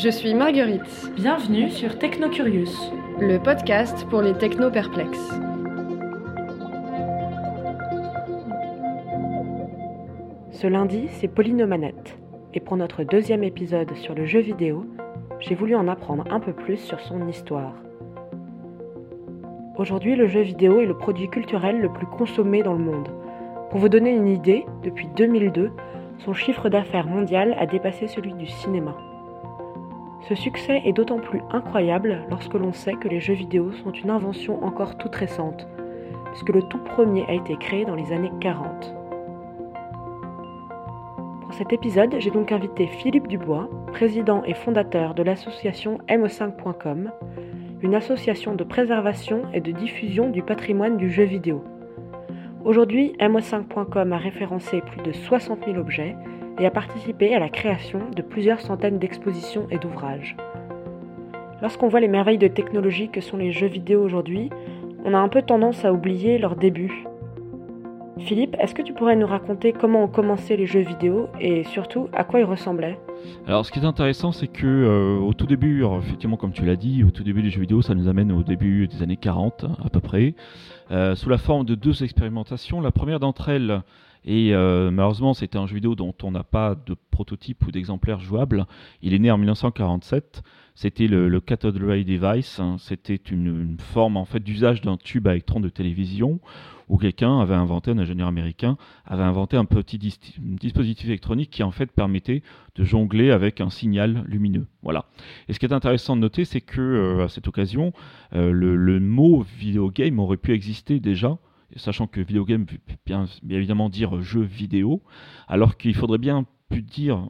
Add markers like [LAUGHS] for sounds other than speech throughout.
Je suis Marguerite, Bienvenue sur Technocurious. le podcast pour les techno perplexes. Ce lundi, c'est Pauline aux manettes. Et pour notre deuxième épisode sur le jeu vidéo, j'ai voulu en apprendre un peu plus sur son histoire. Aujourd'hui, le jeu vidéo est le produit culturel le plus consommé dans le monde. Pour vous donner une idée, depuis 2002, son chiffre d'affaires mondial a dépassé celui du cinéma. Ce succès est d'autant plus incroyable lorsque l'on sait que les jeux vidéo sont une invention encore toute récente, puisque le tout premier a été créé dans les années 40. Pour cet épisode, j'ai donc invité Philippe Dubois, président et fondateur de l'association MO5.com, une association de préservation et de diffusion du patrimoine du jeu vidéo. Aujourd'hui, MO5.com a référencé plus de 60 000 objets et a participé à la création de plusieurs centaines d'expositions et d'ouvrages. Lorsqu'on voit les merveilles de technologie que sont les jeux vidéo aujourd'hui, on a un peu tendance à oublier leur début. Philippe, est-ce que tu pourrais nous raconter comment ont commencé les jeux vidéo et surtout à quoi ils ressemblaient? Alors, ce qui est intéressant, c'est que euh, au tout début, effectivement, comme tu l'as dit, au tout début des jeux vidéo, ça nous amène au début des années 40 à peu près, euh, sous la forme de deux expérimentations. La première d'entre elles, et euh, malheureusement, c'était un jeu vidéo dont on n'a pas de prototype ou d'exemplaire jouable. Il est né en 1947. C'était le, le Cathode Ray Device. hein. C'était une, une forme en fait d'usage d'un tube à électron de télévision où quelqu'un avait inventé, un ingénieur américain, avait inventé un petit dis- dispositif électronique qui en fait permettait de jongler avec un signal lumineux. Voilà. Et ce qui est intéressant de noter, c'est que euh, à cette occasion, euh, le, mot videogame aurait pu exister déjà, sachant que videogame veut bien, bien évidemment dire jeu vidéo, alors qu'il faudrait bien pu dire,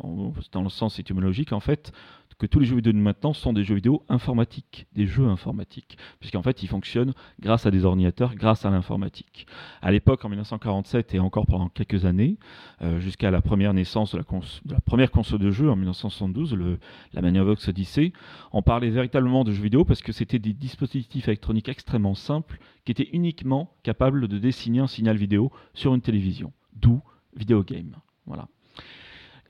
dans le sens étymologique en fait, que tous les jeux vidéo de maintenant sont des jeux vidéo informatiques, des jeux informatiques, puisqu'en fait ils fonctionnent grâce à des ordinateurs, grâce à l'informatique. À l'époque, en 1947 et encore pendant quelques années, euh, jusqu'à la première naissance de la, première console de jeu en 1972, le, la Magnavox Odyssey, on parlait véritablement de jeux vidéo parce que c'était des dispositifs électroniques extrêmement simples qui étaient uniquement capables de dessiner un signal vidéo sur une télévision, d'où vidéogame. Voilà.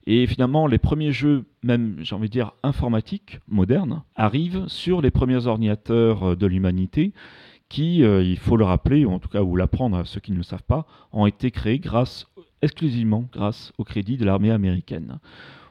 Et finalement, les premiers jeux, même j'ai envie de dire informatiques, modernes, arrivent sur les premiers ordinateurs euh, de l'humanité qui, euh, il faut le rappeler, ou en tout cas ou l'apprendre à ceux qui ne le savent pas, ont été créés grâce, exclusivement grâce au crédit de l'armée américaine.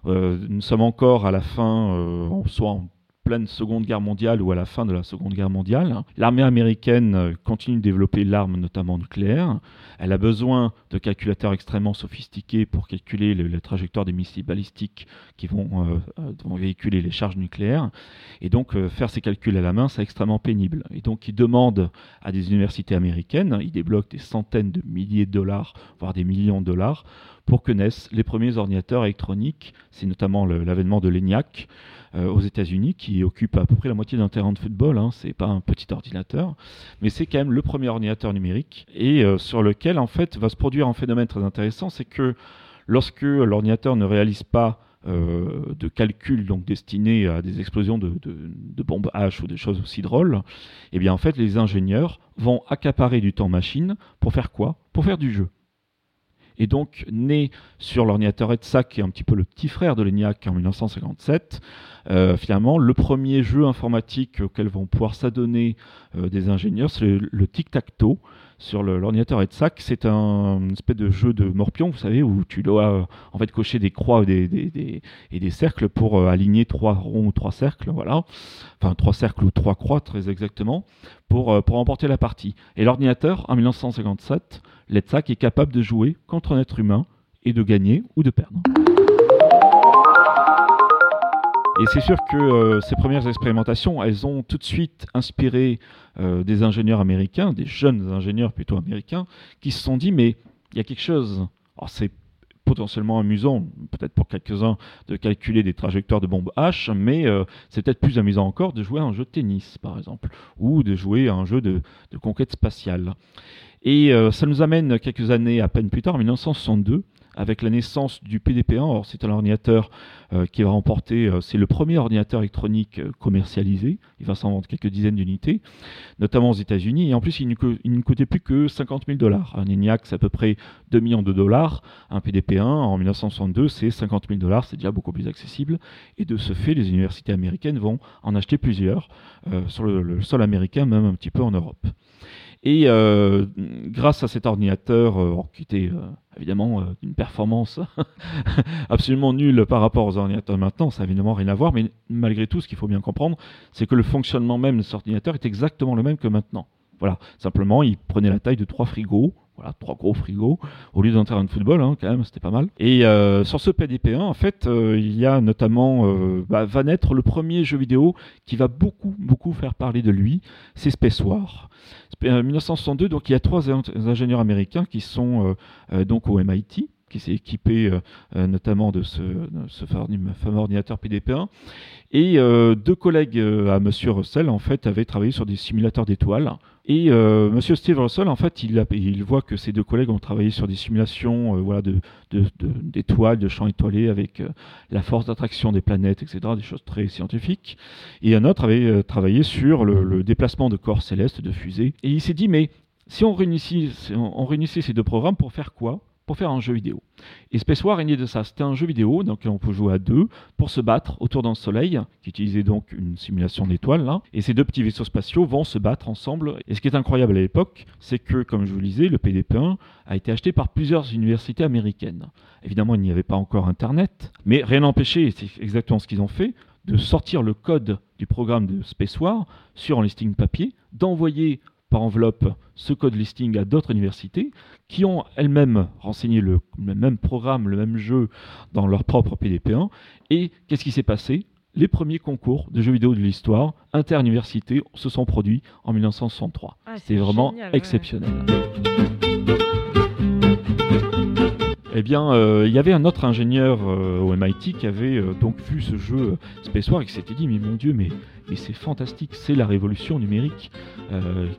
Euh, nous sommes encore à la fin, soit en pleine Seconde Guerre mondiale ou à la fin de la Seconde Guerre mondiale. L'armée américaine euh, continue de développer l'arme, notamment nucléaire. Elle a besoin de calculateurs extrêmement sophistiqués pour calculer le- la trajectoire des missiles balistiques qui vont, euh, euh, vont véhiculer les charges nucléaires. Et donc, faire ces calculs à la main, c'est extrêmement pénible. Et donc, ils demandent à des universités américaines, ils débloquent des centaines de milliers de dollars, voire des millions de dollars, pour que naissent les premiers ordinateurs électroniques. C'est notamment l'avènement de l'ENIAC aux États-Unis, qui occupe à peu près la moitié d'un terrain de football. Hein. C'est pas un petit ordinateur, mais c'est quand même le premier ordinateur numérique et euh, sur lequel, en fait, va se produire un phénomène très intéressant, c'est que lorsque l'ordinateur ne réalise pas euh, de calculs donc destinés à des explosions de, de- de bombes H ou des choses aussi drôles, eh bien en fait les ingénieurs vont accaparer du temps machine pour faire quoi? Pour faire du jeu. Et donc, né sur l'ordinateur ETSAC, qui est un petit peu le petit frère de l'ENIAC en 1957, euh, finalement, le premier jeu informatique auquel vont pouvoir s'adonner euh, des ingénieurs, c'est le, le tic-tac-toe sur l'ordinateur ETSAC. C'est un une espèce de jeu de morpion, vous savez, où tu dois euh, en fait cocher des croix et des, des- et des cercles pour euh, aligner trois ronds ou trois cercles, voilà. Enfin, trois cercles ou trois croix, très exactement, pour, euh, pour remporter la partie. Et l'ordinateur, en 1957, l'ETSAC est capable de jouer contre un être humain et de gagner ou de perdre. Et c'est sûr que euh, ces premières expérimentations, elles ont tout de suite inspiré euh, des ingénieurs américains, des jeunes ingénieurs plutôt américains, qui se sont dit mais il y a quelque chose. Alors c'est potentiellement amusant, peut-être pour quelques-uns, de calculer des trajectoires de bombes H, mais euh, c'est peut-être plus amusant encore de jouer à un jeu de tennis, par exemple, ou de jouer à un jeu de, conquête spatiale. Et ça nous amène quelques années à peine plus tard, en 1962, avec la naissance du PDP-1. c'est un ordinateur euh, qui va remporter, euh, c'est le premier ordinateur électronique euh, commercialisé. Il va s'en vendre quelques dizaines d'unités, notamment aux États-Unis. Et en plus, il ne, coûtait plus que 50 000 dollars. Un ENIAC, c'est à peu près 2 millions de dollars. Un PDP-1, en 1962, c'est 50 000 dollars. C'est déjà beaucoup plus accessible. Et de ce fait, les universités américaines vont en acheter plusieurs sur le sol américain, même un petit peu en Europe. Et euh, grâce à cet ordinateur, euh, qui était euh, évidemment d'une performance [LAUGHS] absolument nulle par rapport aux ordinateurs maintenant, ça n'a évidemment rien à voir, mais malgré tout, ce qu'il faut bien comprendre, c'est que le fonctionnement même de cet ordinateur est exactement le même que maintenant. Voilà, simplement, il prenait la taille de trois frigos, voilà, trois gros frigos, au lieu d'un terrain de football, hein, quand même, c'était pas mal. Et euh, sur ce PDP-1, en fait, euh, il y a notamment, euh, bah, va naître le premier jeu vidéo qui va beaucoup, beaucoup faire parler de lui, c'est Space War. En 1962, donc il y a trois ingénieurs américains qui sont donc au MIT, qui s'est équipé notamment de ce, fameux ordinateur PDP-1. Et deux collègues à Monsieur Russell, en fait, avaient travaillé sur des simulateurs d'étoiles et euh, Monsieur Steve Russell, en fait, il, voit que ses deux collègues ont travaillé sur des simulations euh, voilà, d'étoiles, de, de, champs étoilés avec euh, la force d'attraction des planètes, etc., des choses très scientifiques. Et un autre avait travaillé sur le, déplacement de corps célestes, de fusées. Et il s'est dit, mais si on réunissait ces deux programmes pour faire quoi? Pour faire un jeu vidéo. Et Space War est né de ça. C'était un jeu vidéo, donc on peut jouer à deux pour se battre autour d'un soleil, qui utilisait donc une simulation d'étoiles. Et ces deux petits vaisseaux spatiaux vont se battre ensemble. Et ce qui est incroyable à l'époque, c'est que, comme je vous le disais, le PDP-1 a été acheté par plusieurs universités américaines. Évidemment, il n'y avait pas encore Internet, mais rien n'empêchait, et c'est exactement ce qu'ils ont fait, de sortir le code du programme de Space War sur un listing papier, d'envoyer par enveloppe ce code listing à d'autres universités qui ont elles-mêmes renseigné le, même programme, le même jeu dans leur propre PDP-1. Et qu'est-ce qui s'est passé? Les premiers concours de jeux vidéo de l'histoire interuniversités se sont produits en 1963. Ah, C'est vraiment exceptionnel. Eh bien, euh, il y avait un autre ingénieur euh, au MIT qui avait euh, donc vu ce jeu Space War et qui s'était dit mais mon Dieu, mais, c'est fantastique, c'est la révolution numérique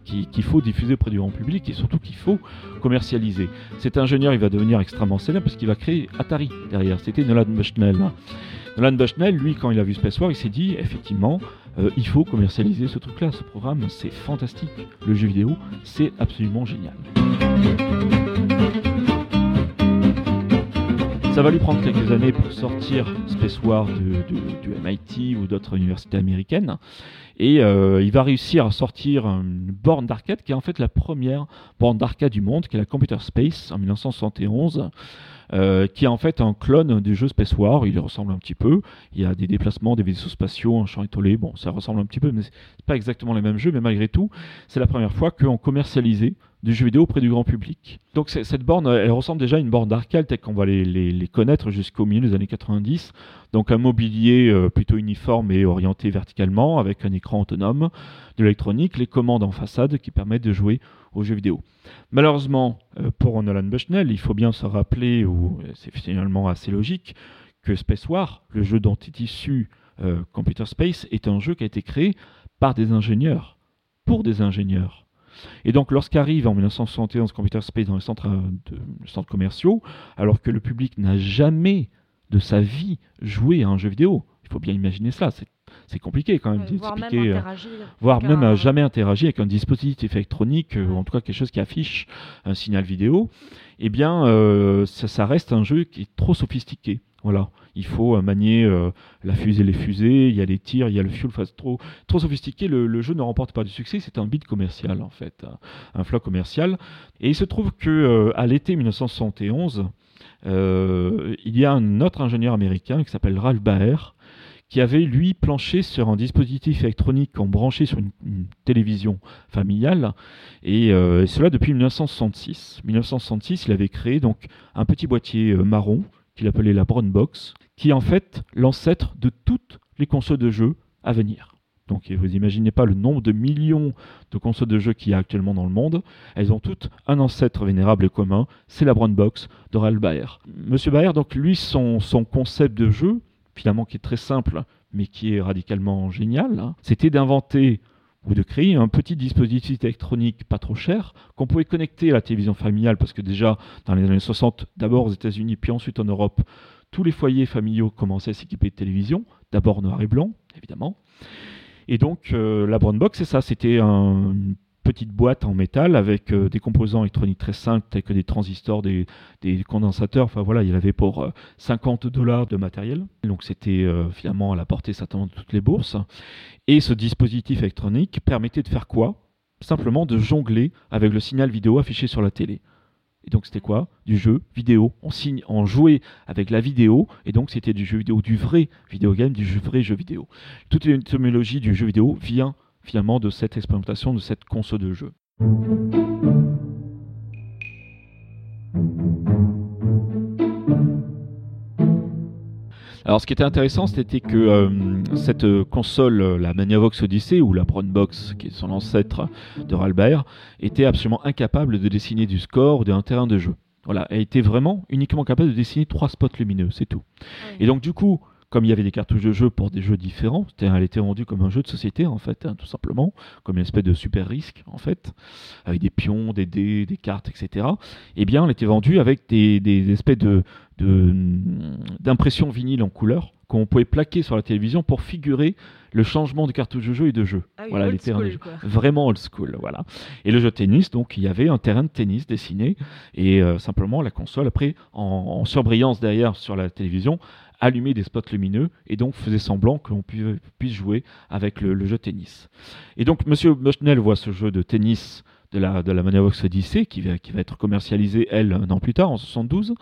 qu'il faut diffuser auprès du grand public et surtout qu'il faut commercialiser. Cet ingénieur, il va devenir extrêmement célèbre parce qu'il va créer Atari derrière. C'était Nolan Bushnell. Nolan Bushnell, lui, quand il a vu Space War, il s'est dit effectivement, il faut commercialiser ce truc-là, ce programme, c'est fantastique. Le jeu vidéo, c'est absolument génial. Ça va lui prendre quelques années pour sortir Space War du MIT ou d'autres universités américaines. Et euh, il va réussir à sortir une borne d'arcade qui est en fait la première borne d'arcade du monde, qui est la Computer Space en 1971. Euh, qui est en fait un clone du jeu Space War. Il ressemble un petit peu. Il y a des déplacements, des vaisseaux spatiaux, un champ étoilé. Bon, ça ressemble un petit peu, mais c'est pas exactement les mêmes jeux. Mais malgré tout, c'est la première fois qu'on commercialisait du jeu vidéo auprès du grand public. Donc cette borne, elle ressemble déjà à une borne d'arcade telle qu'on va les, les, connaître jusqu'au milieu des années 90. Donc un mobilier euh, plutôt uniforme et orienté verticalement, avec un écran autonome, de l'électronique, les commandes en façade qui permettent de jouer aux jeux vidéo. Malheureusement, euh, pour Nolan Bushnell, il faut bien se rappeler, ou euh, c'est finalement assez logique, que Space War, le jeu dont est issu Computer Space, est un jeu qui a été créé par des ingénieurs, pour des ingénieurs. Et donc, lorsqu'arrive en 1971 Computer Space dans les centres, euh, commerciaux, alors que le public n'a jamais de sa vie joué à un jeu vidéo, il faut bien imaginer c'est compliqué quand même d'expliquer, euh, voire même, euh, jamais interagir avec un dispositif électronique, ou en tout cas quelque chose qui affiche un signal vidéo, eh bien, ça, reste un jeu qui est trop sophistiqué. Voilà, il faut euh, manier euh, la fusée, les fusées, il y a les tirs, il y a le fuel, enfin, trop, trop sophistiqué, le, jeu ne remporte pas du succès, c'est un bid commercial en fait, un, flot commercial. Et il se trouve que euh, à l'été 1971, il y a un autre ingénieur américain qui s'appelle Ralph Baer, qui avait lui planché sur un dispositif électronique en branché sur une, télévision familiale, et, cela depuis 1966. 1966, il avait créé donc un petit boîtier marron qu'il appelait la Brown Box, qui est en fait l'ancêtre de toutes les consoles de jeux à venir. Donc vous imaginez pas le nombre de millions de consoles de jeux qu'il y a actuellement dans le monde. Elles ont toutes un ancêtre vénérable et commun, c'est la Brown Box de Ralph Baer. Monsieur Baer, donc lui, son concept de jeu, finalement qui est très simple, mais qui est radicalement génial, hein, c'était d'inventer ou de créer un petit dispositif électronique pas trop cher qu'on pouvait connecter à la télévision familiale, parce que déjà dans les années 60, d'abord aux États-Unis, puis ensuite en Europe, tous les foyers familiaux commençaient à s'équiper de télévision, d'abord noir et blanc, évidemment. Et donc euh, la Brown Box, c'est ça, c'était un, petite boîte en métal avec euh, des composants électroniques très simples, tels que des transistors, des, des condensateurs. Enfin voilà, il avait pour euh, 50 dollars de matériel. Donc c'était euh, finalement à la portée certainement de toutes les bourses. Et ce dispositif électronique permettait de faire quoi? Simplement de jongler avec le signal vidéo affiché sur la télé. Et donc c'était quoi? Du jeu vidéo. On, signe, on jouait avec la vidéo, et donc c'était du jeu vidéo, du vrai vidéo game, du jeu- vrai jeu vidéo. Toute l'étymologie du jeu vidéo vient finalement de cette expérimentation, de cette console de jeu. Alors, ce qui était intéressant, c'était que euh, cette euh, console, euh, la Magnavox Odyssey ou la Brown Box, qui est son ancêtre de Ralbert, était absolument incapable de dessiner du score ou d'un terrain de jeu. Voilà, elle était vraiment uniquement capable de dessiner trois spots lumineux, c'est tout. Et donc, du coup, comme il y avait des cartouches de jeu pour des jeux différents, elle était vendue comme un jeu de société en fait, hein, tout simplement, comme une espèce de super risque en fait, avec des pions, des dés, des cartes, etc. Eh bien, elle était vendue avec des, des espèces de de- d'impression vinyle en couleur qu'on pouvait plaquer sur la télévision pour figurer le changement de cartouche de jeu et de jeu. Ah oui, voilà, old les terrains de school, jeu. quoi. Vraiment old school, voilà. Et le jeu de tennis, donc il y avait un terrain de tennis dessiné et euh, simplement la console après en, en surbrillance derrière sur la télévision allumait des spots lumineux et donc faisait semblant que l'on pu- puisse jouer avec le, le jeu tennis. Et donc Monsieur Bushnell voit ce jeu de tennis de la, de la Odyssey qui va, qui va être commercialisé elle un an plus tard en 72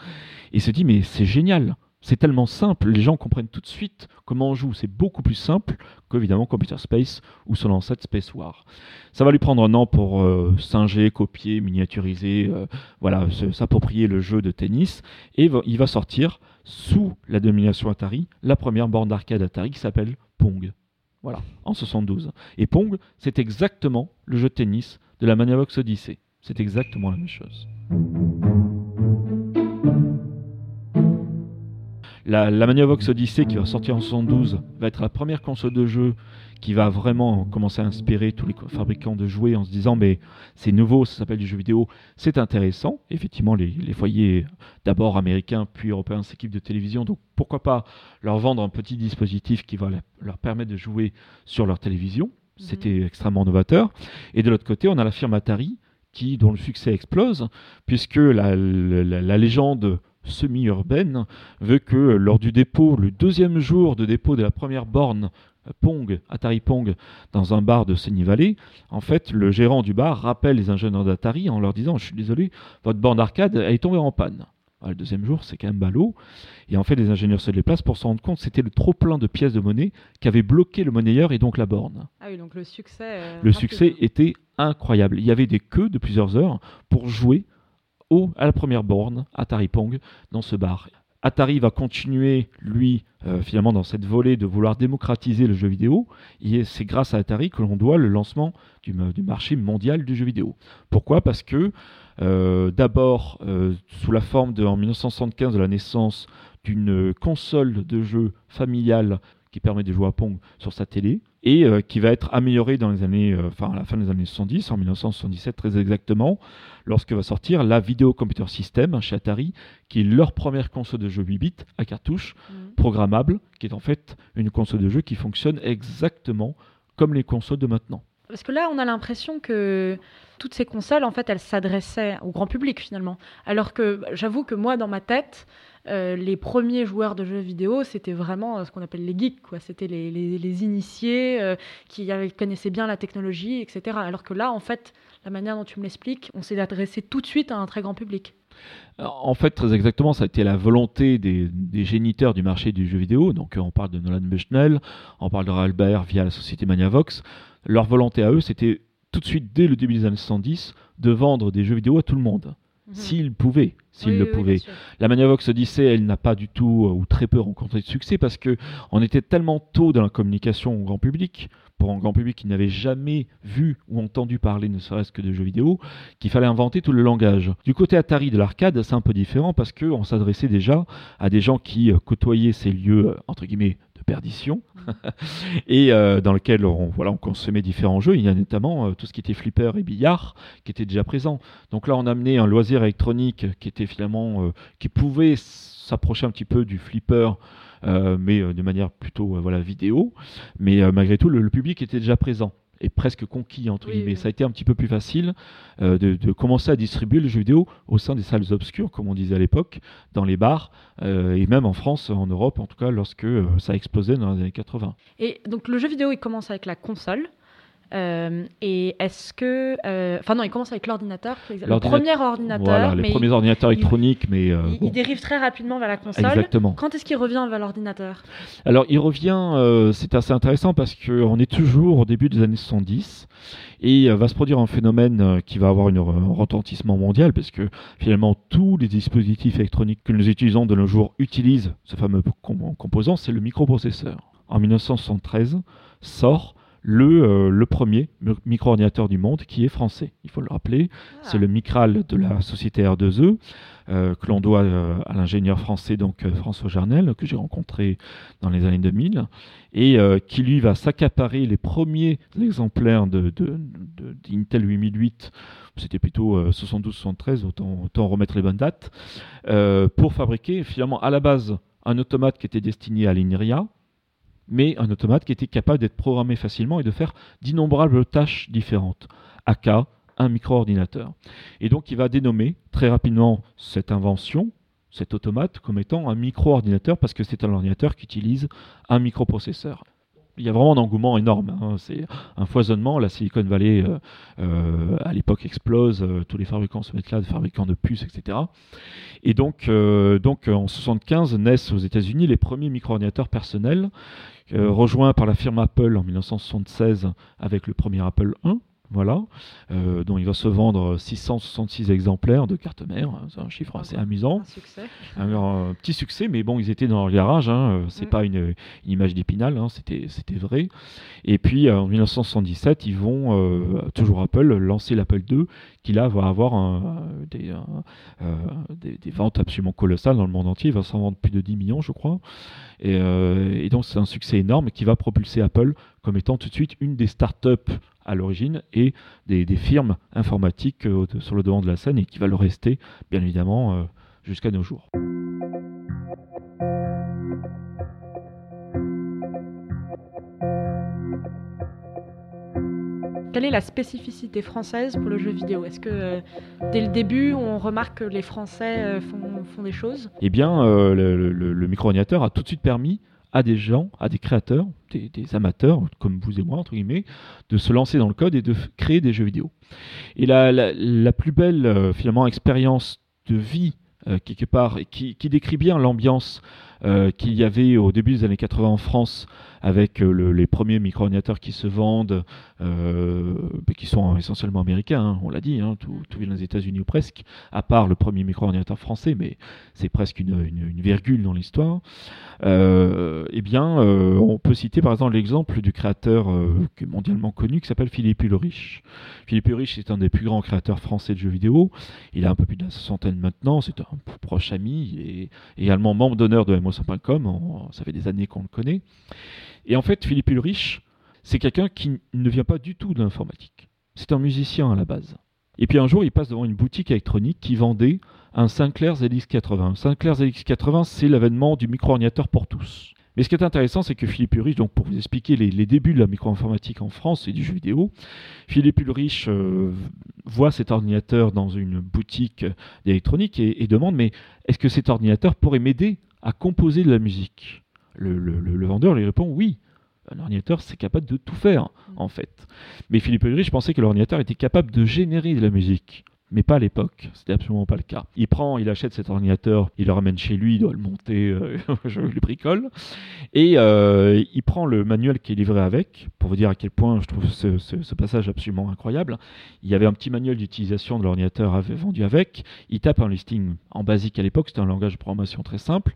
et se dit mais c'est génial c'est tellement simple, les gens comprennent tout de suite comment on joue. C'est beaucoup plus simple qu'évidemment Computer Space ou son ancêtre Space War. Ça va lui prendre un an pour euh, singer, copier, miniaturiser, euh, voilà, s'approprier le jeu de tennis. Et il va sortir sous la domination Atari la première borne d'arcade Atari qui s'appelle Pong. Voilà, en 72. Et Pong, c'est exactement le jeu de tennis de la Magnavox Odyssey. C'est exactement la même chose. La, la Magnavox Odyssey qui va sortir en 72 va être la première console de jeu qui va vraiment commencer à inspirer tous les fabricants de jouets en se disant mais c'est nouveau, ça s'appelle du jeu vidéo, c'est intéressant. Effectivement, les, les foyers d'abord américains puis européens s'équipent de télévision, donc pourquoi pas leur vendre un petit dispositif qui va le- leur permettre de jouer sur leur télévision. C'était extrêmement novateur. Et de l'autre côté, on a la firme Atari qui, dont le succès explose, puisque la, la- la légende semi-urbaine veut que lors du dépôt, le deuxième jour de dépôt de la première borne euh, Pong, Atari Pong, dans un bar de Seni Valley, en fait, le gérant du bar rappelle les ingénieurs d'Atari en leur disant Je suis désolé, votre borne d'arcade, elle est tombée en panne. Le deuxième jour, c'est quand même ballot. Et en fait, les ingénieurs se déplacent pour se rendre compte que c'était le trop-plein de pièces de monnaie qui avait bloqué le monnayeur et donc la borne. Ah oui, donc le succès. euh, Le rapide. succès était incroyable. Il y avait des queues de plusieurs heures pour jouer au, à la première borne Atari Pong dans ce bar. Atari va continuer, lui, euh, finalement, dans cette volée de vouloir démocratiser le jeu vidéo. Et c'est grâce à Atari que l'on doit le lancement du marché mondial du jeu vidéo. Pourquoi? Parce que, euh, d'abord, euh, sous la forme, de, en 1975, de la naissance d'une console de jeu familiale qui permet de jouer à Pong sur sa télé et euh, qui va être améliorée dans les années, euh, enfin à la fin des années 70, en 1977 très exactement, lorsque va sortir la Video Computer System chez Atari, qui est leur première console de jeu 8 bits à cartouche Mhm. programmable, qui est en fait une console de jeu qui fonctionne exactement comme les consoles de maintenant. Parce que là, on a l'impression que toutes ces consoles, en fait, elles s'adressaient au grand public finalement. Alors que j'avoue que moi, dans ma tête, euh, les premiers joueurs de jeux vidéo, c'était vraiment euh, ce qu'on appelle les geeks, quoi. C'était les, les- initiés euh, qui connaissaient bien la technologie, etc. Alors que là, en fait, la manière dont tu me l'expliques, on s'est adressé tout de suite à un très grand public. En fait, très exactement, ça a été la volonté des, des géniteurs du marché du jeu vidéo. Donc, on parle de Nolan Bushnell, on parle de Albert via la société Magnavox. Leur volonté à eux, c'était tout de suite, dès le début des années 70, de vendre des jeux vidéo à tout le monde. Mhm. S'ils pouvaient, s'il Oui, le oui, pouvait. La Magnavox Odyssey, elle n'a pas du tout euh, ou très peu rencontré de succès parce que on était tellement tôt dans la communication au grand public, pour un grand public qui n'avait jamais vu ou entendu parler ne serait-ce que de jeux vidéo, qu'il fallait inventer tout le langage. Du côté Atari de l'arcade, c'est un peu différent parce que on s'adressait déjà à des gens qui euh, côtoyaient ces lieux euh, entre guillemets de perdition [LAUGHS] et euh, dans lesquels on, voilà, on consommait différents jeux. Il y a notamment euh, tout ce qui était flipper et billard qui était déjà présent. Donc là, on a amené un loisir électronique qui était finalement euh, qui pouvait s'approcher un petit peu du flipper, mais euh, de manière plutôt euh, voilà vidéo. Mais euh, malgré tout, le, le public était déjà présent et presque conquis entre Oui, guillemets. oui. Ça a été un petit peu plus facile euh, de, de commencer à distribuer le jeu vidéo au sein des salles obscures, comme on disait à l'époque, dans les bars euh, et même en France, en Europe en tout cas, lorsque euh, ça a explosé dans les années 80. Et donc le jeu vidéo, il commence avec la console. Euh, et est-ce que... euh, Enfin non, il commence avec l'ordinateur. Le premier ordinateur. Voilà, les mais premiers il- ordinateurs il- électroniques, mais euh, il, bon, il dérive très rapidement vers la console. exactement. Quand est-ce qu'il revient vers l'ordinateur? Alors, il revient, c'est assez intéressant parce qu'on est toujours au début des années 70 et va se produire un phénomène qui va avoir une- un retentissement mondial parce que finalement tous les dispositifs électroniques que nous utilisons de nos jours utilisent ce fameux com- composant, c'est le microprocesseur. En 1973 sort le, euh, le premier mi- micro-ordinateur du monde qui est français, il faut le rappeler. C'est le Micral de la société R2E, euh, que l'on doit euh, à l'ingénieur français donc François Jarnel, que j'ai rencontré dans les années 2000, et qui lui va s'accaparer les premiers exemplaires de, de, de- d'Intel 8008, c'était plutôt euh, 72-73, autant, autant remettre les bonnes dates, pour fabriquer finalement à la base un automate qui était destiné à l'INRIA, mais un automate qui était capable d'être programmé facilement et de faire d'innombrables tâches différentes. AK, un micro-ordinateur. Et donc il va dénommer très rapidement cette invention, cet automate, comme étant un micro-ordinateur parce que c'est un ordinateur qui utilise un microprocesseur. Il y a vraiment un engouement énorme. hein. C'est un foisonnement. La Silicon Valley, euh, euh, à l'époque, explose. euh, tous les fabricants se mettent là, des fabricants de puces, etc. Et donc, donc en 75 naissent aux États-Unis les premiers micro-ordinateurs personnels, rejoints par la firme Apple en 1976 avec le premier Apple I. Voilà, euh, dont il va se vendre 666 exemplaires de carte mère, hein, c'est un chiffre assez amusant. Un succès. [LAUGHS] Un petit succès, mais bon, ils étaient dans leur garage, hein, euh, c'est Mm. pas une, une image d'épinal, hein, c'était vrai. Et puis euh, en 1977, ils vont, euh, toujours Apple, lancer l'Apple II, qui là va avoir un- des, un- euh, des, des ventes absolument colossales dans le monde entier, il va s'en vendre plus de 10 millions, je crois. Et, euh, et donc c'est un succès énorme qui va propulser Apple comme étant tout de suite une des startups à l'origine et des, des firmes informatiques euh, sur le devant de la scène et qui va le rester, bien évidemment, euh, jusqu'à nos jours. Quelle est la spécificité française pour le jeu vidéo? Est-ce que dès le début, on remarque que les Français font, eh bien, euh, le, micro-ordinateur a tout de suite permis à des gens, à des créateurs, des, amateurs, comme vous et moi, entre guillemets, de se lancer dans le code et de créer des jeux vidéo. Et la, la- plus belle, euh, finalement, expérience de vie, euh, quelque part, qui décrit bien l'ambiance euh, qu'il y avait au début des années 80 en France, avec euh, le- les premiers micro-ordinateurs qui se vendent, euh, mais qui sont essentiellement américains, hein, on l'a dit, hein, tout, vient des États-Unis ou presque, à part le premier micro-ordinateur français, mais c'est presque une, virgule dans l'histoire. Euh, eh bien, on peut citer par exemple l'exemple du créateur mondialement connu qui s'appelle Philippe Ulrich. Philippe Ulrich est un des plus grands créateurs français de jeux vidéo. Il a un peu plus de la soixantaine maintenant. C'est un proche ami et également membre d'honneur de MO100.com. On- Ça fait des années qu'on le connaît. Et en fait, Philippe Ulrich, c'est quelqu'un qui ne vient pas du tout de l'informatique. C'est un musicien à la base. Et puis un jour, il passe devant une boutique électronique qui vendait un Sinclair ZX80. Sinclair ZX80, c'est l'avènement du micro-ordinateur pour tous. Mais ce qui est intéressant, c'est que Philippe Ulrich, donc pour vous expliquer les, débuts de la micro-informatique en France et du jeu vidéo, Philippe Ulrich euh, voit cet ordinateur dans une boutique d'électronique et demande mais est-ce que cet ordinateur pourrait m'aider à composer de la musique le, le- le- le vendeur lui répond oui. Un ordinateur, c'est capable de tout faire, en fait. Mais Philippe Ulrich pensait que l'ordinateur était capable de générer de la musique mais pas à l'époque. C'était absolument pas le cas. Il prend, il achète cet ordinateur, il le ramène chez lui, il doit le monter, euh, [LAUGHS] je le bricole, et euh, il prend le manuel qui est livré avec, pour vous dire à quel point je trouve ce, passage absolument incroyable. Il y avait un petit manuel d'utilisation de l'ordinateur vendu avec, il tape un listing en basique à l'époque, c'était un langage de programmation très simple,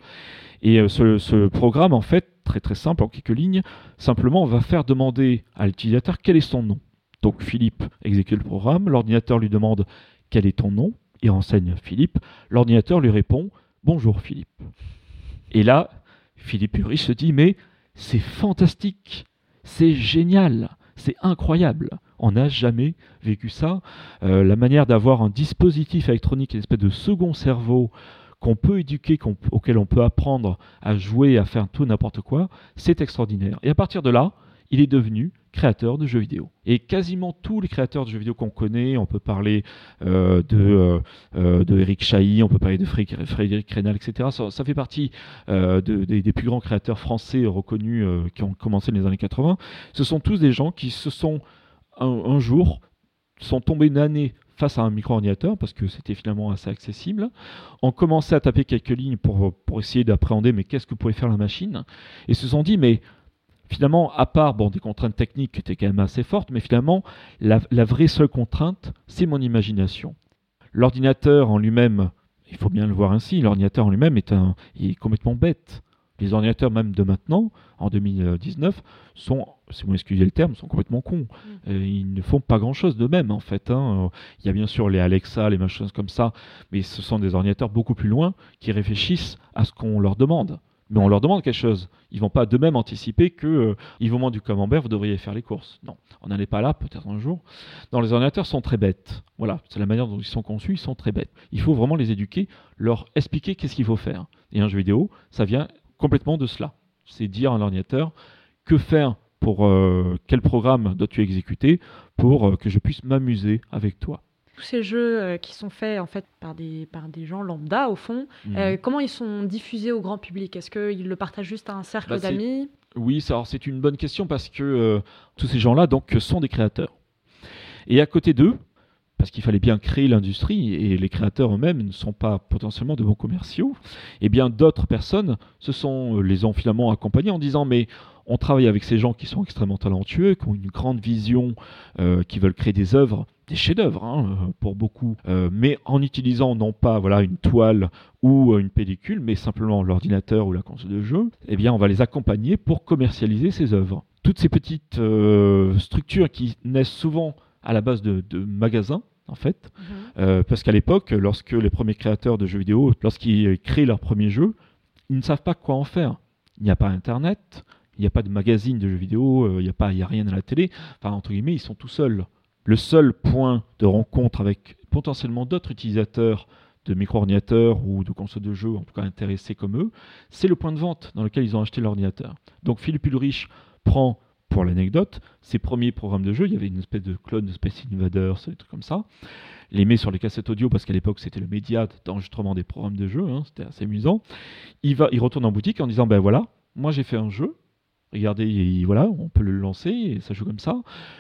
et euh, ce, programme, en fait, très très simple, en quelques lignes, simplement va faire demander à l'utilisateur quel est son nom. Donc Philippe exécute le programme, l'ordinateur lui demande quel est ton nom? Et enseigne Philippe. L'ordinateur lui répond Bonjour Philippe. Et là, Philippe Uri se dit Mais c'est fantastique, c'est génial, c'est incroyable. On n'a jamais vécu ça. Euh, la manière d'avoir un dispositif électronique, une espèce de second cerveau qu'on peut éduquer, auquel on peut apprendre à jouer, à faire tout n'importe quoi, c'est extraordinaire. Et à partir de là, il est devenu créateur de jeux vidéo. Et quasiment tous les créateurs de jeux vidéo qu'on connaît, on peut parler euh, de, euh, euh, de Eric on peut parler de Frédéric Rénal, etc. Ça, fait partie des, plus grands créateurs français reconnus qui ont commencé dans les années 80. Ce sont tous des gens qui se sont un, jour sont tombés une année face à un micro-ordinateur, parce que c'était finalement assez accessible, ont commencé à taper quelques lignes pour, pour essayer d'appréhender mais qu'est-ce que pouvait faire la machine, et se sont dit mais finalement, à part bon, des contraintes techniques qui étaient quand même assez fortes, mais finalement, la, vraie seule contrainte, c'est mon imagination. L'ordinateur en lui-même, il faut bien le voir ainsi, l'ordinateur en lui-même est, un, est complètement bête. Les ordinateurs même de maintenant, en 2019, sont, si vous m'excusez le terme, sont complètement cons. Mm. ils ne font pas grand-chose d'eux-mêmes en fait. Hein. Il y a bien sûr les Alexa, les machines comme ça, mais ce sont des ordinateurs beaucoup plus loin qui réfléchissent à ce qu'on leur demande mais on leur demande quelque chose. Ils vont pas d'eux-mêmes anticiper que euh, vous du camembert, vous devriez faire les courses. Non, on n'en est pas là, peut-être un jour. Dans les ordinateurs sont très bêtes. Voilà, c'est la manière dont ils sont conçus, ils sont très bêtes. Il faut vraiment les éduquer, leur expliquer qu'est-ce qu'il faut faire. Et un jeu vidéo, ça vient complètement de cela. C'est dire à l'ordinateur que faire pour euh, quel programme dois-tu exécuter pour euh, que je puisse m'amuser avec toi? Tous ces jeux euh, qui sont faits en fait par des, par des gens lambda au fond, mhm. euh, comment ils sont diffusés au grand public? Est-ce qu'ils le partagent juste à un cercle bah, d'amis? Oui, c'est une bonne question parce que euh, tous ces gens-là donc sont des créateurs. Et à côté d'eux, parce qu'il fallait bien créer l'industrie et les créateurs eux-mêmes ne sont pas potentiellement de bons commerciaux, et eh bien d'autres personnes se sont les ont finalement accompagnés en disant mais on travaille avec ces gens qui sont extrêmement talentueux, qui ont une grande vision, qui veulent créer des œuvres des chefs-d'œuvre hein, pour beaucoup, euh, mais en utilisant non pas voilà une toile ou euh, une pellicule, mais simplement l'ordinateur ou la console de jeu, eh bien on va les accompagner pour commercialiser ces œuvres. Toutes ces petites euh, structures qui naissent souvent à la base de, magasins, en fait, mhm. parce qu'à l'époque, lorsque les premiers créateurs de jeux vidéo, lorsqu'ils créent leur premier jeu, ils ne savent pas quoi en faire. Il n'y a pas Internet, il n'y a pas de magazine de jeux vidéo, il n'y a, pas, il y a rien à la télé. Enfin, entre guillemets, ils sont tout seuls. Le seul point de rencontre avec potentiellement d'autres utilisateurs de micro-ordinateurs ou de consoles de jeux, en tout cas intéressés comme eux, c'est le point de vente dans lequel ils ont acheté l'ordinateur. Donc Philippe Ulrich prend, pour l'anecdote, ses premiers programmes de jeu, il y avait une espèce de clone de Space Invaders, des trucs comme ça, les met sur les cassettes audio parce qu'à l'époque c'était le média d'enregistrement des programmes de jeu, hein, c'était assez amusant. Il, va, il retourne en boutique en disant ben voilà, moi j'ai fait un jeu, Regardez, voilà, on peut le lancer et ça joue comme ça.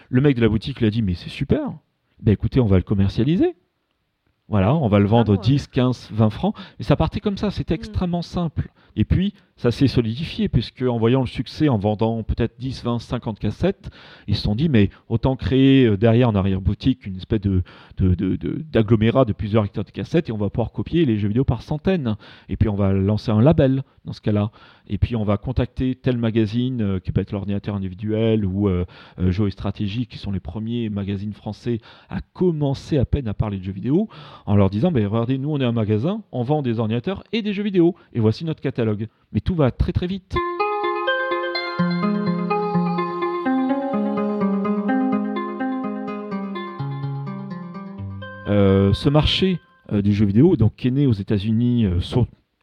Le mec de la boutique lui a dit mais c'est super. Ben écoutez, on va le commercialiser. Voilà, on va le vendre 10, 15, 20 francs. Et ça partait comme ça, c'était mm. extrêmement simple. Et puis, ça s'est solidifié, puisque en voyant le succès, en vendant peut-être 10, 20, 50 cassettes, ils se sont dit, mais autant créer euh, derrière en arrière-boutique une espèce de, d'agglomérat de, plusieurs hectares de cassettes, et on va pouvoir copier les jeux vidéo par centaines. Et puis, on va lancer un label dans ce cas-là. Et puis, on va contacter tel magazine, euh, qui peut être l'ordinateur individuel, ou euh, Jeux et Stratégie, qui sont les premiers magazines français à commencer à peine à parler de jeux vidéo, en leur disant, regardez, nous, on est un magasin, on vend des ordinateurs et des jeux vidéo, et voici notre catalogue. Tout va très très vite. Euh, ce marché euh, du jeu vidéo, donc, qui est né aux États-Unis, euh,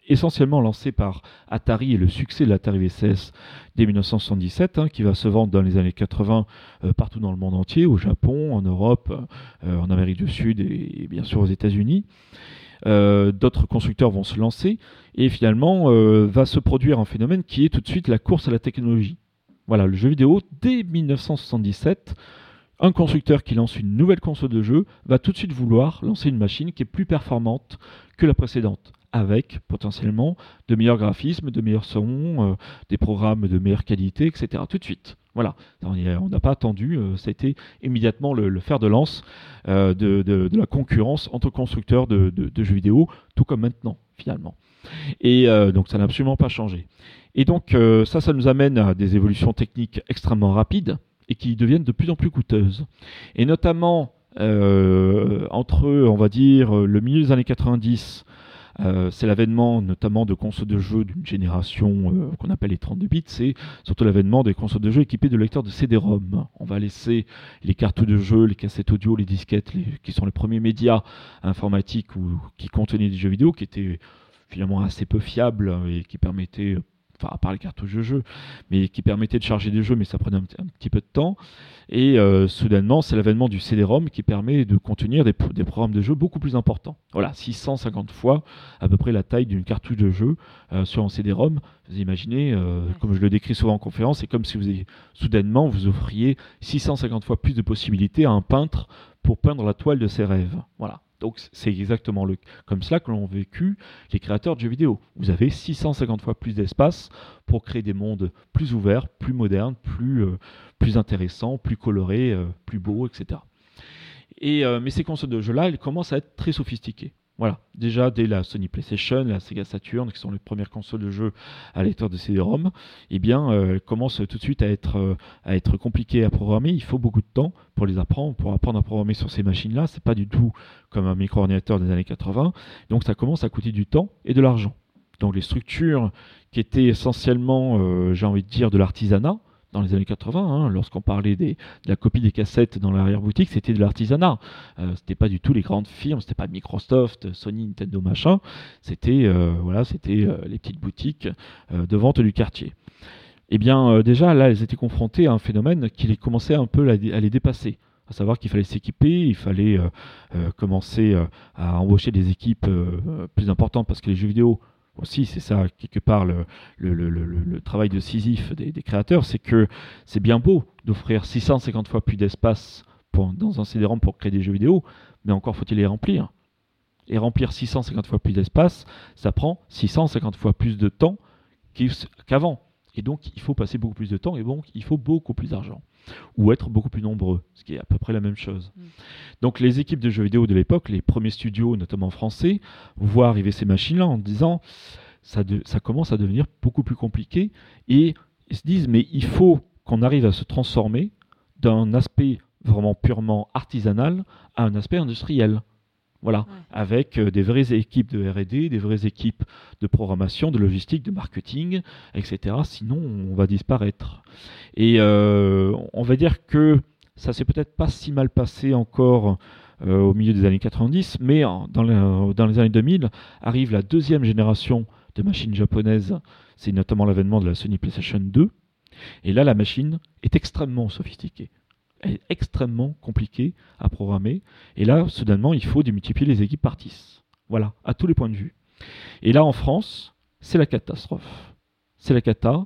essentiellement lancé par Atari et le succès de l'Atari VCS dès 1977, hein, qui va se vendre dans les années 80 partout dans le monde entier, au Japon, en Europe, en Amérique du Sud et bien sûr aux États-Unis. Euh, d'autres constructeurs vont se lancer, et finalement euh, va se produire un phénomène qui est tout de suite la course à la technologie. Voilà, le jeu vidéo, dès 1977, un constructeur qui lance une nouvelle console de jeu va tout de suite vouloir lancer une machine qui est plus performante que la précédente, avec potentiellement de meilleurs graphismes, de meilleurs sons, euh, des programmes de meilleure qualité, etc. Tout de suite. Voilà, on n'a pas attendu, euh, ça a été immédiatement le, fer de lance euh, de, la concurrence entre constructeurs de, jeux vidéo, tout comme maintenant, finalement. Et donc ça n'a absolument pas changé. Et donc ça, ça nous amène à des évolutions techniques extrêmement rapides et qui deviennent de plus en plus coûteuses. Et notamment euh, entre, on va dire, le milieu des années 90, euh, c'est l'avènement notamment de consoles de jeux d'une génération euh, qu'on appelle les 32 bits, c'est surtout l'avènement des consoles de jeux équipées de lecteurs de CD-ROM. On va laisser les cartes de jeu, les cassettes audio, les disquettes, qui sont les premiers médias informatiques ou, qui contenaient des jeux vidéo, qui étaient finalement assez peu fiables et qui permettaient enfin à part les cartouches de jeu, mais qui permettait de charger des jeux, mais ça prenait un, petit peu de temps. Et euh, soudainement, c'est l'avènement du CD-ROM qui permet de contenir des, programmes de jeu beaucoup plus importants. Voilà, 650 fois à peu près la taille d'une cartouche de jeu euh, sur un CD-ROM. Vous imaginez, euh, comme je le décris souvent en conférence, c'est comme si vous soudainement vous offriez 650 fois plus de possibilités à un peintre pour peindre la toile de ses rêves. Voilà. Donc c'est exactement comme cela que l'ont vécu les créateurs de jeux vidéo. Vous avez 650 fois plus d'espace pour créer des mondes plus ouverts, plus modernes, plus, euh, intéressants, plus colorés, euh, plus beaux, etc. Et, euh, mais ces consoles de jeux-là, elles commencent à être très sophistiquées. Voilà, déjà dès la Sony PlayStation, la Sega Saturn, qui sont les premières consoles de jeux à lecteur de CD-ROM, eh bien, euh, elles commencent tout de suite à être, euh, à être compliquées à programmer. Il faut beaucoup de temps pour les apprendre, pour apprendre à programmer sur ces machines-là. C'est pas du tout comme un micro-ordinateur des années 80. Donc ça commence à coûter du temps et de l'argent. Donc les structures qui étaient essentiellement, euh, j'ai envie de dire, de l'artisanat, dans les années 80, hein, lorsqu'on parlait de la copie des cassettes dans l'arrière-boutique, c'était de l'artisanat. Euh, c'était pas du tout les grandes firmes, c'était pas Microsoft, Sony, Nintendo, machin. C'était euh, voilà, c'était euh, les petites boutiques de vente du quartier. Eh bien, déjà là, elles étaient confrontées à un phénomène qui les commençait un peu à les dépasser à savoir qu'il fallait s'équiper, il fallait commencer à embaucher des équipes plus importantes parce que les jeux vidéo aussi, c'est ça quelque part le, travail de Sisyphe des, créateurs, c'est que c'est bien beau d'offrir 650 fois plus d'espace dans un CD-ROM pour créer des jeux vidéo, mais encore faut-il les remplir. Et remplir 650 fois plus d'espace, ça prend 650 fois plus de temps qu'avant. Et donc, il faut passer beaucoup plus de temps et donc, il faut beaucoup plus d'argent ou être beaucoup plus nombreux, ce qui est à peu près la même chose. Mm. Donc les équipes de jeux vidéo de l'époque, les premiers studios, notamment français, voient arriver ces machines-là en disant ça, ça commence à devenir beaucoup plus compliqué et ils se disent mais il faut qu'on arrive à se transformer d'un aspect vraiment purement artisanal à un aspect industriel. Voilà, avec euh, des vraies équipes de RD, des vraies équipes de programmation, de logistique, de marketing, etc. Sinon, on va disparaître. Et euh, on va dire que ça s'est peut-être pas si mal passé encore euh, au milieu des années 90, mais dans, les années 2000 arrive la deuxième génération de machines japonaises. C'est notamment l'avènement de la Sony PlayStation 2. Et là, la machine est extrêmement sophistiquée extrêmement compliqué à programmer. Et là, soudainement, il faut démultiplier les équipes par 10. Voilà, à tous les points de vue. Et là, en France, c'est la catastrophe. C'est la cata.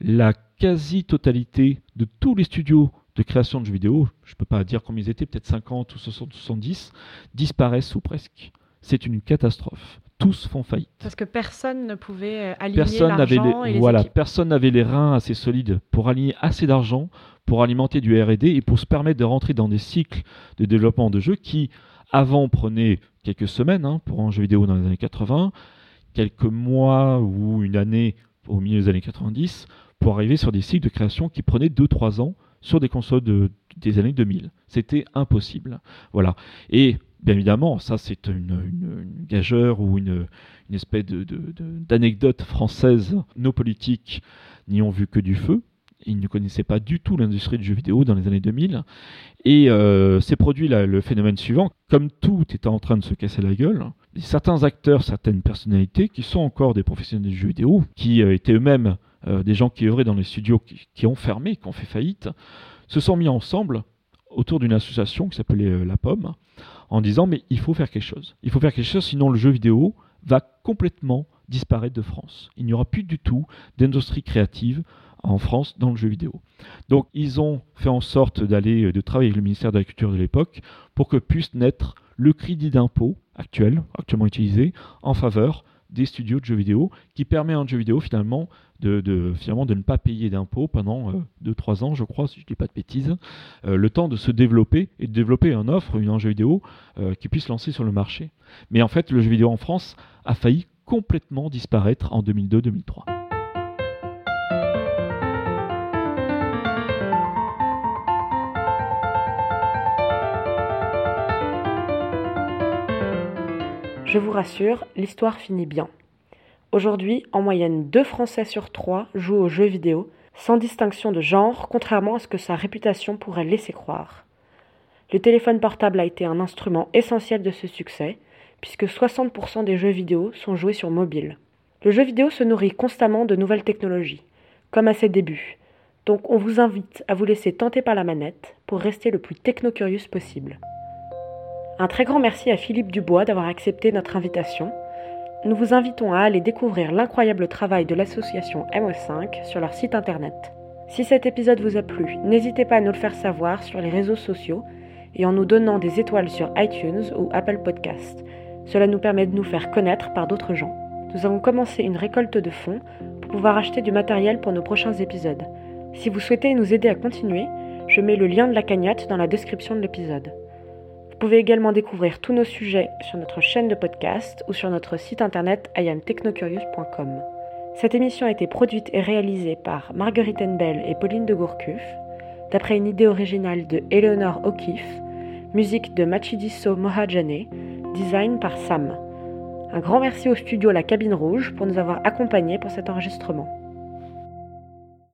La quasi-totalité de tous les studios de création de jeux vidéo, je ne peux pas dire combien ils étaient, peut-être 50 ou 60 ou 70, disparaissent ou presque. C'est une catastrophe. Tous font faillite. Parce que personne ne pouvait euh, aligner personne l'argent et les voilà, Personne n'avait les reins assez solides pour aligner assez d'argent pour alimenter du RD et pour se permettre de rentrer dans des cycles de développement de jeux qui, avant, prenaient quelques semaines hein, pour un jeu vidéo dans les années 80, quelques mois ou une année au milieu des années 90, pour arriver sur des cycles de création qui prenaient 2-3 ans sur des consoles des années 2000. C'était impossible. Voilà. Et bien évidemment, ça c'est une, gageure ou une, espèce d'anecdote française. Nos politiques n'y ont vu que du feu il ne connaissait pas du tout l'industrie du jeu vidéo dans les années 2000. Et euh, s'est produit le phénomène suivant. Comme tout était en train de se casser la gueule, certains acteurs, certaines personnalités qui sont encore des professionnels du jeu vidéo, qui euh, étaient eux-mêmes euh, des gens qui œuvraient dans les studios qui, ont fermé, qui ont fait faillite, se sont mis ensemble autour d'une association qui s'appelait La Pomme, en disant mais il faut faire quelque chose. Il faut faire quelque chose, sinon le jeu vidéo va complètement disparaître de France. Il n'y aura plus du tout d'industrie créative en France dans le jeu vidéo. Donc ils ont fait en sorte d'aller de travailler avec le ministère de la Culture de l'époque pour que puisse naître le crédit d'impôt actuel, actuellement utilisé, en faveur des studios de jeux vidéo, qui permet à un jeu vidéo finalement de, finalement, de ne pas payer d'impôts pendant 2-3 ans, je crois, si je ne dis pas de bêtises, le temps de se développer et de développer une offre, un jeu vidéo qui puisse lancer sur le marché. Mais en fait, le jeu vidéo en France a failli complètement disparaître en 2002-2003. Je vous rassure, l'histoire finit bien. Aujourd'hui, en moyenne, 2 Français sur 3 jouent aux jeux vidéo, sans distinction de genre, contrairement à ce que sa réputation pourrait laisser croire. Le téléphone portable a été un instrument essentiel de ce succès, puisque 60% des jeux vidéo sont joués sur mobile. Le jeu vidéo se nourrit constamment de nouvelles technologies, comme à ses débuts, donc on vous invite à vous laisser tenter par la manette pour rester le plus technocurious possible. Un très grand merci à Philippe Dubois d'avoir accepté notre invitation. Nous vous invitons à aller découvrir l'incroyable travail de l'association MO5 sur leur site internet. Si cet épisode vous a plu, n'hésitez pas à nous le faire savoir sur les réseaux sociaux et en nous donnant des étoiles sur iTunes ou Apple Podcast. Cela nous permet de nous faire connaître par d'autres gens. Nous avons commencé une récolte de fonds pour pouvoir acheter du matériel pour nos prochains épisodes. Si vous souhaitez nous aider à continuer, je mets le lien de la cagnotte dans la description de l'épisode. Vous pouvez également découvrir tous nos sujets sur notre chaîne de podcast ou sur notre site internet iamtechnocurious.com. Cette émission a été produite et réalisée par Marguerite Enbel et Pauline de Gourcuff, d'après une idée originale de Eleanor O'Keeffe, musique de Machidiso Mohajane, design par Sam. Un grand merci au studio La Cabine Rouge pour nous avoir accompagnés pour cet enregistrement.